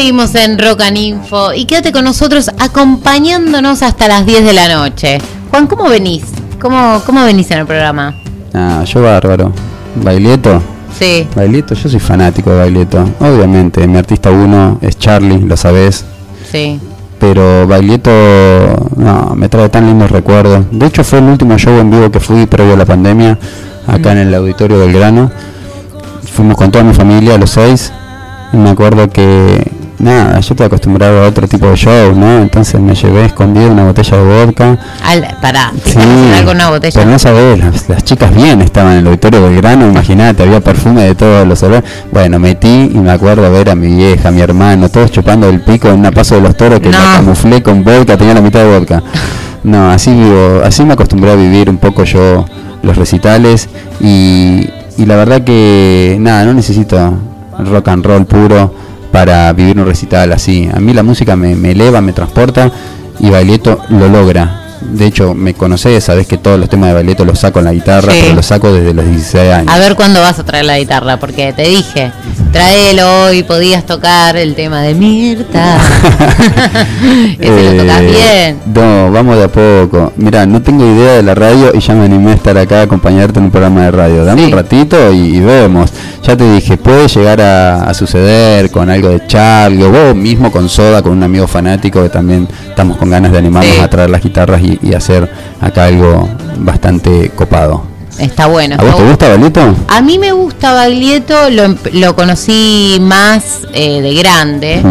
Seguimos en Rock and Info y quédate con nosotros acompañándonos hasta las 10 de la noche. Juan, ¿cómo venís? ¿Cómo, cómo venís en el programa? Ah, yo bárbaro. Bailieto. Sí, Bailieto, yo soy fanático de Bailieto. Obviamente, mi artista uno es Charlie, lo sabés. sí. Pero Bailieto, no, me trae tan lindos recuerdos. De hecho, fue el último show en vivo que fui previo a la pandemia, acá en el auditorio del Grano. Fuimos con toda mi familia, los seis. Y me acuerdo que, nada, yo estoy acostumbrado a otro tipo de show, ¿no? Entonces me llevé escondido una botella de vodka. Al, pará, Sí, con una botella. pero no sabés, las, las chicas bien estaban en el auditorio del grano, imagínate, había perfume de todos los olores. Bueno, metí y me acuerdo ver a mi vieja, a mi hermano, todos chupando el pico en una paso de los toros que No. me camuflé con vodka, tenía la mitad de vodka. No, así vivo, así me acostumbré a vivir un poco yo los recitales y, y la verdad que nada, no necesito rock and roll puro para vivir un recital así. A mí la música me, me eleva, me transporta y Baglietto lo logra. De hecho, me conocés, sabés que todos los temas de Baglietto los saco en la guitarra, Sí. pero los saco desde los 16 años. A ver cuándo vas a traer la guitarra, porque te dije, tráelo hoy, podías tocar el tema de Mirta. Ese lo tocas Eh, bien. No, vamos de a poco. Mira, no tengo idea de la radio y ya me animé a estar acá a acompañarte en un programa de radio. Dame Sí. un ratito y, y vemos. Ya te dije, puede llegar a, a suceder con algo de Charlie, o vos mismo con Soda, con un amigo fanático que también estamos con ganas de animarnos Sí. a traer las guitarras y, y hacer acá algo bastante copado. Está bueno. ¿A vos te gusta, Balito? A mí me gusta Baglietto, lo, conocí más eh, de grande.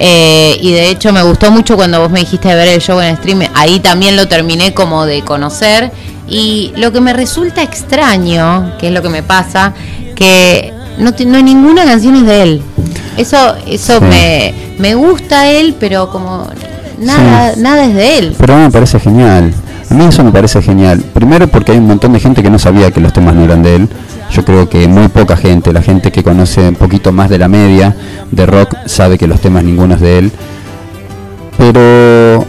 Eh, y de hecho me gustó mucho cuando vos me dijiste de ver el show en stream. Ahí también lo terminé como de conocer. Y lo que me resulta extraño, que es lo que me pasa, que no, no hay ninguna canción es de él. Eso, eso Sí. me, me gusta él, pero como nada, Sí. nada es de él. Pero a mí me parece genial. A mí eso me parece genial. Primero porque hay un montón de gente que no sabía que los temas no eran de él. Yo creo que muy poca gente, la gente que conoce un poquito más de la media de rock, sabe que los temas ninguno es de él. Pero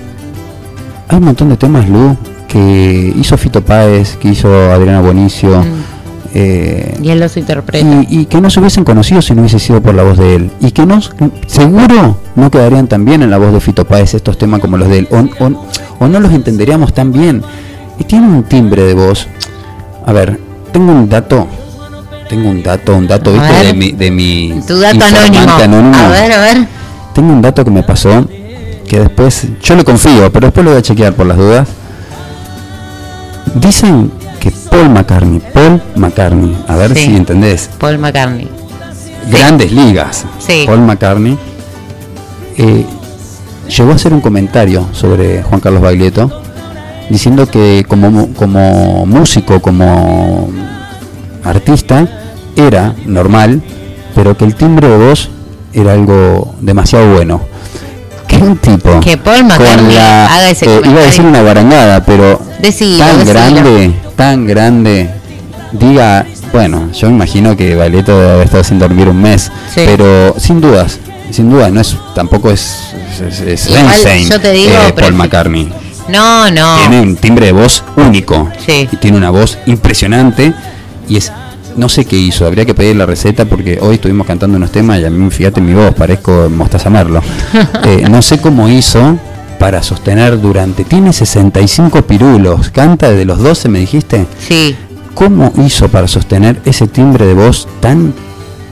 hay un montón de temas, Lu, que hizo Fito Páez, que hizo Adriana Bonicio. Eh, Y él los interpreta. y, y que no se hubiesen conocido si no hubiese sido por la voz de él. Y que no, seguro no quedarían tan bien en la voz de Fito Páez estos temas como los de él. O, o- o no los entenderíamos tan bien. Y tiene un timbre de voz. A ver, tengo un dato. Tengo un dato, un dato, A ¿viste? ver. De mi, de mi Tu dato anónimo. anónimo. A ver, a ver. Tengo un dato que me pasó que después, yo le confío, pero después lo voy a chequear por las dudas. Dicen que Paul McCartney, Paul McCartney, a ver Sí. si entendés, Paul McCartney. grandes ligas, Sí. Paul McCartney, eh, llegó a hacer un comentario sobre Juan Carlos Baglietto, diciendo que como, como músico, como artista, era normal, pero que el timbre de voz era algo demasiado bueno. Que un tipo Que Paul con McCartney la- haga ese eh, iba a decir una barangada, pero Decilo, tan decilo. grande, tan grande, diga, bueno, yo me imagino que Valeto debe haber estado sin dormir un mes, Sí. pero sin dudas, sin dudas, no es, tampoco es, es, es Igual, Rammstein, yo te digo, eh, Paul McCartney. No, no. Tiene un timbre de voz único, Sí. y tiene una voz impresionante, y es, no sé qué hizo, habría que pedir la receta porque hoy estuvimos cantando unos temas y a mí, fíjate mi voz, parezco Mostaza Merlo. Eh, no sé cómo hizo para sostener durante, tiene 65 pirulos, canta desde los 12 me dijiste. Sí, ¿Cómo hizo para sostener ese timbre de voz tan,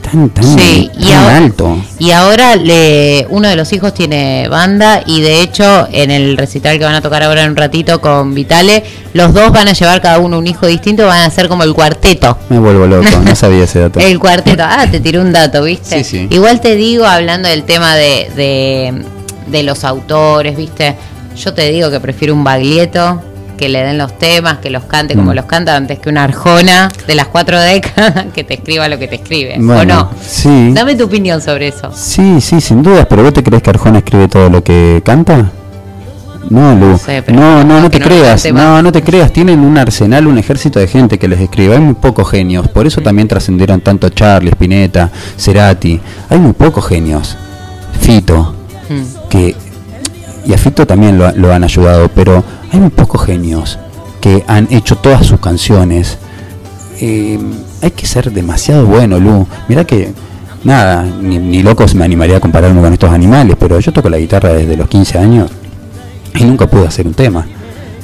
tan, tan, sí. Y, tan ahora, alto? y ahora le, uno de los hijos tiene banda y de hecho en el recital que van a tocar ahora en un ratito con Vitale, los dos van a llevar cada uno un hijo distinto, van a ser como el cuarteto. Me vuelvo loco, no sabía ese dato. El cuarteto. Ah, te tiré un dato, ¿viste? Sí, sí. Igual te digo, hablando del tema de, de, de los autores, ¿viste? Yo te digo que prefiero un baglietto que le den los temas, que los cante como Mm. los canta, antes que una arjona de las cuatro décadas que te escriba lo que te escribe. ¿O no? sí. Dame tu opinión sobre eso. Sí, sí, sin dudas, pero ¿vos te crees que Arjona escribe todo lo que canta? No, Lu. No sé, no, no, te no creas. No, no te creas. Tienen un arsenal, un ejército de gente que les escribe. Hay muy pocos genios. Por eso también trascendieron tanto Charlie, Spinetta, Cerati. Hay muy pocos genios. Fito, Mm. que y a Fito también lo, han ayudado, pero hay muy pocos genios que han hecho todas sus canciones. Eh, hay que ser demasiado bueno, Lu. Mira que, nada, ni, ni locos me animaría a compararme con estos animales, pero yo toco la guitarra desde los 15 años y nunca pude hacer un tema.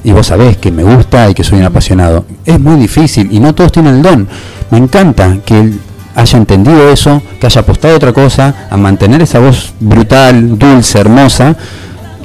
Y vos sabés que me gusta y que soy un apasionado. Es muy difícil y no todos tienen el don. Me encanta que él haya entendido eso, que haya apostado a otra cosa, a mantener esa voz brutal, dulce, hermosa.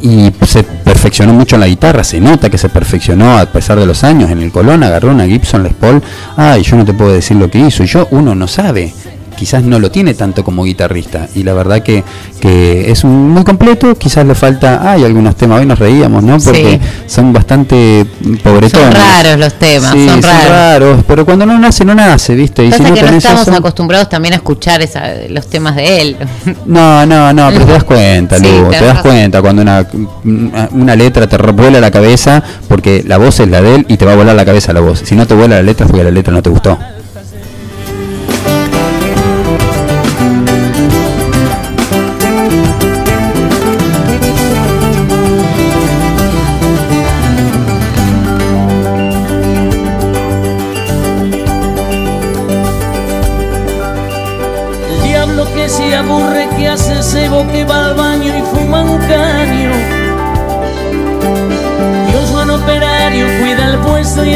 Y se perfeccionó mucho en la guitarra, se nota que se perfeccionó a pesar de los años. En el Colón agarró una Gibson Les Paul. Ay, yo no te puedo decir lo que hizo. Y yo, uno no sabe quizás no lo tiene tanto como guitarrista y la verdad que, que es un, muy completo quizás le falta hay algunos temas hoy nos reíamos no porque son bastante pobretones Son raros los temas, Sí, son raros. pero cuando no nace no nace viste y Pasa si no que no estamos acostumbrados también a escuchar esa- los temas de él. no, no, no, pero te das cuenta, Sí, Lu, tenés te das razón. cuenta cuando una, una letra te vuela la cabeza porque la voz es la de él y te va a volar la cabeza la voz. Si no te vuela la letra porque la letra no te gustó.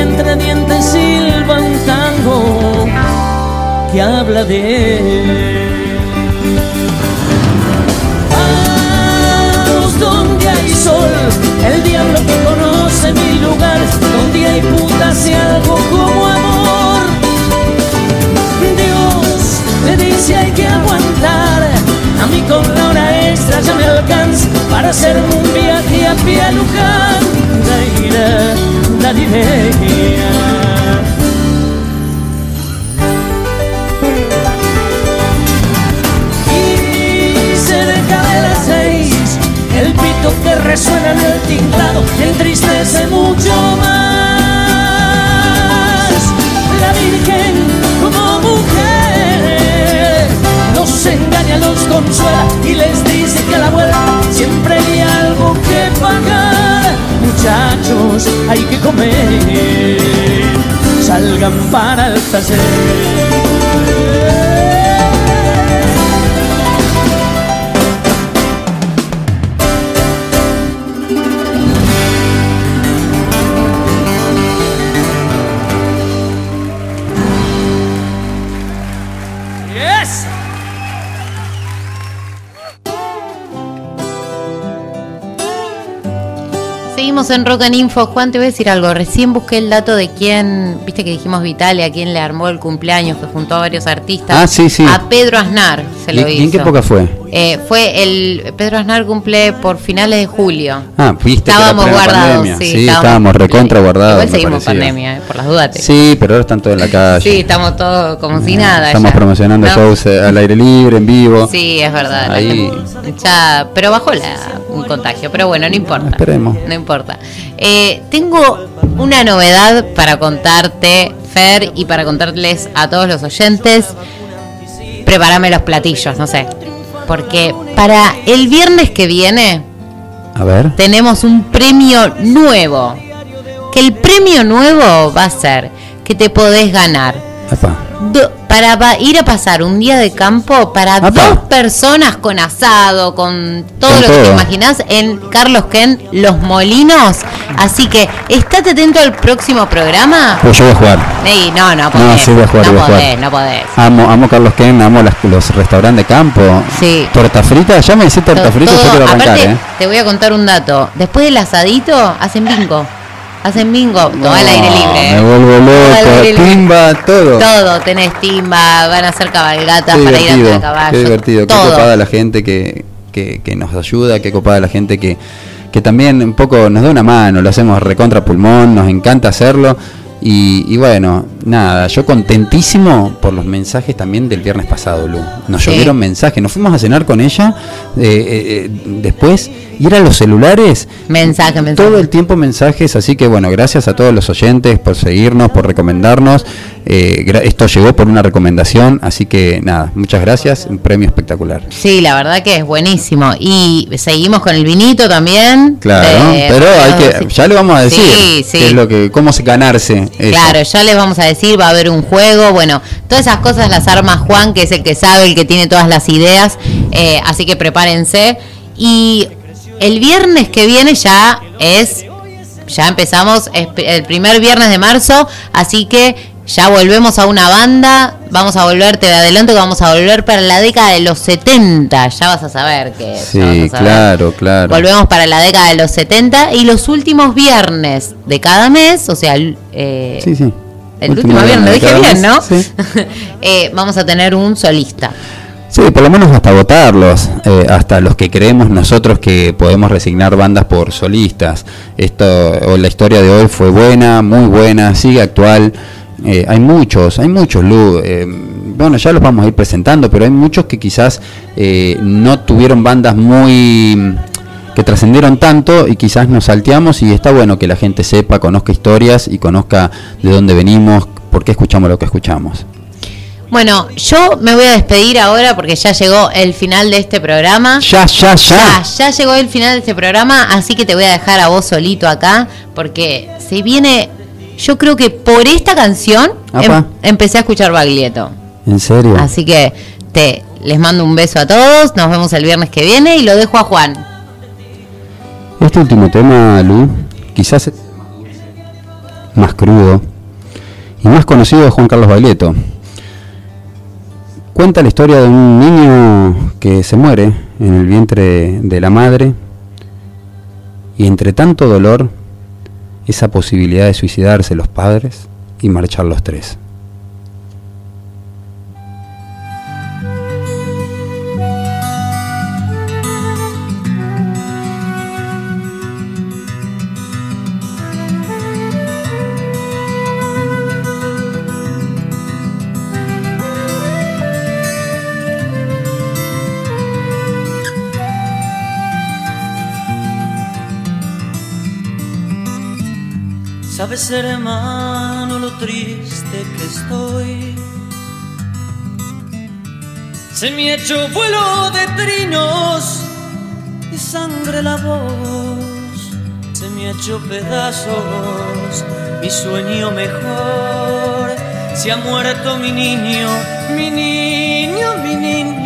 Entre dientes silba un tango que habla de él. Vamos donde hay sol, el diablo que conoce mi lugar, donde hay putas y algo como amor. Dios le dice hay que aguantar. A mí con la hora extra ya me alcanza para hacer un viaje a pie a Luján. Da, resuena en el tinglado entristece mucho más. La Virgen como mujer los engaña, los consuela y les dice que a la vuelta siempre hay algo que pagar. Muchachos, hay que comer, salgan para el taller. Seguimos en Rock and Info. Juan, te voy a decir algo. Recién busqué el dato de quién, viste que dijimos Vitalia, quién le armó el cumpleaños, que juntó a varios artistas. Ah, sí, sí. A Pedro Aznar se ¿Y, lo y hizo. en qué época fue? Eh, fue el. Pedro Aznar cumple por finales de julio. Ah, viste Estábamos guardados, sí. Sí, estábamos recontra guardados, Igual seguimos pandemia, eh, por las dudas. te- Sí, pero ahora están todos en la calle. Sí, estamos todos como si nada. Estamos ya. promocionando No. shows eh, al aire libre, en vivo. Sí, es verdad. Ahí. ya, pero bajó la, un contagio. Pero bueno, no importa. Esperemos. No importa. Eh, tengo una novedad para contarte, Fer, y para contarles a todos los oyentes. Prepárame los platillos, no sé. Porque para el viernes que viene A ver. tenemos un premio nuevo. Que el premio nuevo va a ser que te podés ganar. Do- para pa- ir a pasar un día de campo para Apa. dos personas con asado, con todo Con lo que te todo. imaginas en Carlos Ken Los Molinos. Así que estate atento al próximo programa. Pues yo voy a jugar. Ey, no, no podés. sí, voy a jugar, no voy a jugar. podés, no podés. Amo, amo Carlos Ken, amo las- los restaurantes de campo. Sí. Torta frita, ya me dice torta To- frita, yo todo- quiero arrancar, aparte, ¿eh? te voy a contar un dato. Después del asadito, hacen bingo. Hacen bingo, todo al aire libre. ¿eh? Me vuelvo Todo al loco, libre. timba, todo. Todo, tenés timba, van a hacer cabalgatas Qué para ir a caballo. qué divertido, qué todo. copada la gente que, que, que nos ayuda, qué copada la gente que, que también un poco nos da una mano, lo hacemos recontra pulmón, nos encanta hacerlo. Y, y bueno, nada, yo contentísimo por los mensajes también del viernes pasado, Lu. Nos Sí. llovieron mensajes, nos fuimos a cenar con ella eh, eh, eh, después y eran los celulares. Mensaje, mensaje. Todo el tiempo mensajes, así que bueno, gracias a todos los oyentes por seguirnos, por recomendarnos. Eh, esto llegó por una recomendación, así que nada, muchas gracias, un premio espectacular. Sí, la verdad que es buenísimo. Y seguimos con el vinito también. Claro, de- pero hay que, ya le vamos a decir Sí, sí. qué es lo que, cómo se ganarse. eso. Claro, ya les vamos a decir, va a haber un juego, bueno, todas esas cosas las arma Juan, que es el que sabe, el que tiene todas las ideas, eh, así que prepárense. Y el viernes que viene ya es, ya empezamos, el primer viernes de marzo, así que ya volvemos a una banda, vamos a volver, te adelanto que vamos a volver para la década de los 70, ya vas a saber que... Sí, a saber. claro, claro. Volvemos para la década de los 70 y los últimos viernes de cada mes, o sea, eh, Sí, sí. el último, viernes, de dije bien, mes, ¿no? Sí. Eh, vamos a tener un solista. Sí, por lo menos hasta votarlos, eh, hasta los que creemos nosotros que podemos resignar bandas por solistas. Esto, o la historia de hoy fue buena, muy buena, sigue actual. Eh, hay muchos, hay muchos, Lu. eh, bueno, ya los vamos a ir presentando, pero hay muchos que quizás eh, no tuvieron bandas muy que trascendieron tanto y quizás nos salteamos y está bueno que la gente sepa, conozca historias y conozca de dónde venimos, por qué escuchamos lo que escuchamos. Bueno, yo me voy a despedir ahora porque ya llegó el final de este programa. Ya, ya, ya. Ya, ya llegó el final de este programa, así que te voy a dejar a vos solito acá, porque se viene, yo creo que por esta canción em- empecé a escuchar Baglietto. ¿En serio? Así que te les mando un beso a todos, nos vemos el viernes que viene y lo dejo a Juan. Este último tema, Lu, quizás es más crudo y más conocido de Juan Carlos Baglietto. Cuenta la historia de un niño que se muere en el vientre de la madre y entre tanto dolor, esa posibilidad de suicidarse los padres y marchar los tres. Sabes, hermano, lo triste que estoy. Se me hecho vuelo de trinos y sangre la voz. Se me hecho pedazos mi sueño mejor. Se ha muerto mi niño, mi niño, mi niño,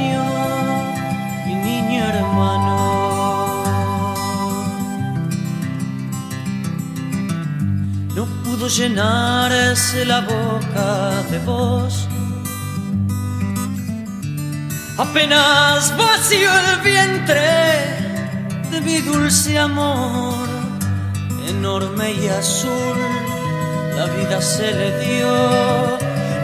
No pudo llenarse la boca de voz. Apenas vació el vientre de mi dulce amor, enorme y azul, la vida se le dio.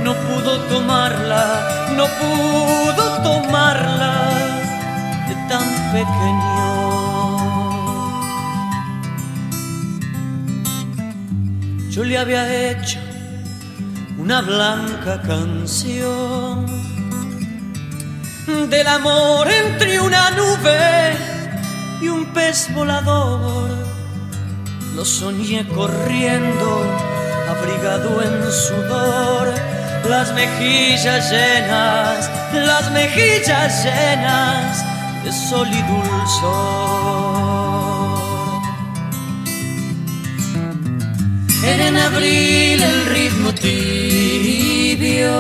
No pudo tomarla, no pudo tomarla de tan pequeño. Yo le había hecho una blanca canción del amor entre una nube y un pez volador. Lo soñé corriendo, abrigado en sudor, las mejillas llenas, las mejillas llenas de sol y dulzor. En abril el ritmo tibio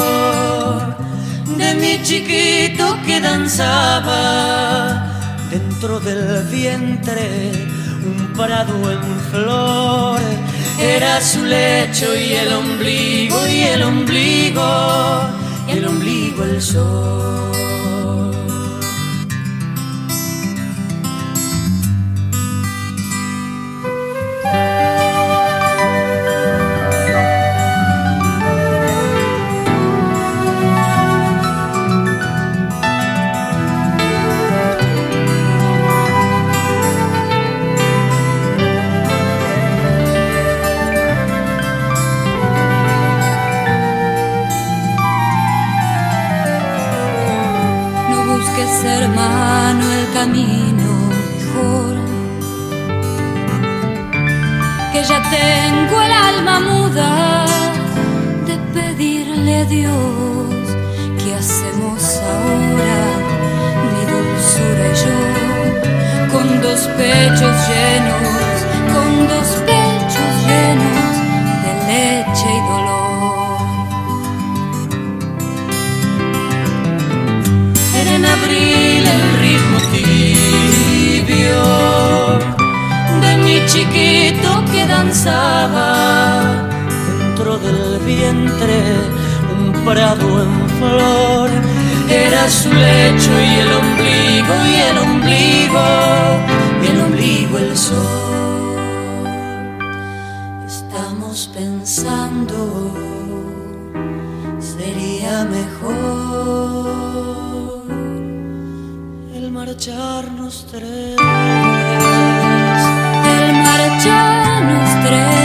de mi chiquito que danzaba dentro del vientre un prado en flor. Era su lecho y el ombligo y el ombligo y el ombligo el sol. Mano el camino mejor. Que ya tengo el alma muda de pedirle a Dios qué hacemos ahora, mi dulzura y yo, con dos pechos llenos, con dos pechos llenos de leche y dolor. El ritmo tibio de mi chiquito que danzaba dentro del vientre un prado en flor. Era su lecho y el ombligo y el ombligo y el ombligo el sol. Estamos pensando, sería mejor marcharnos tres. el marcharnos tres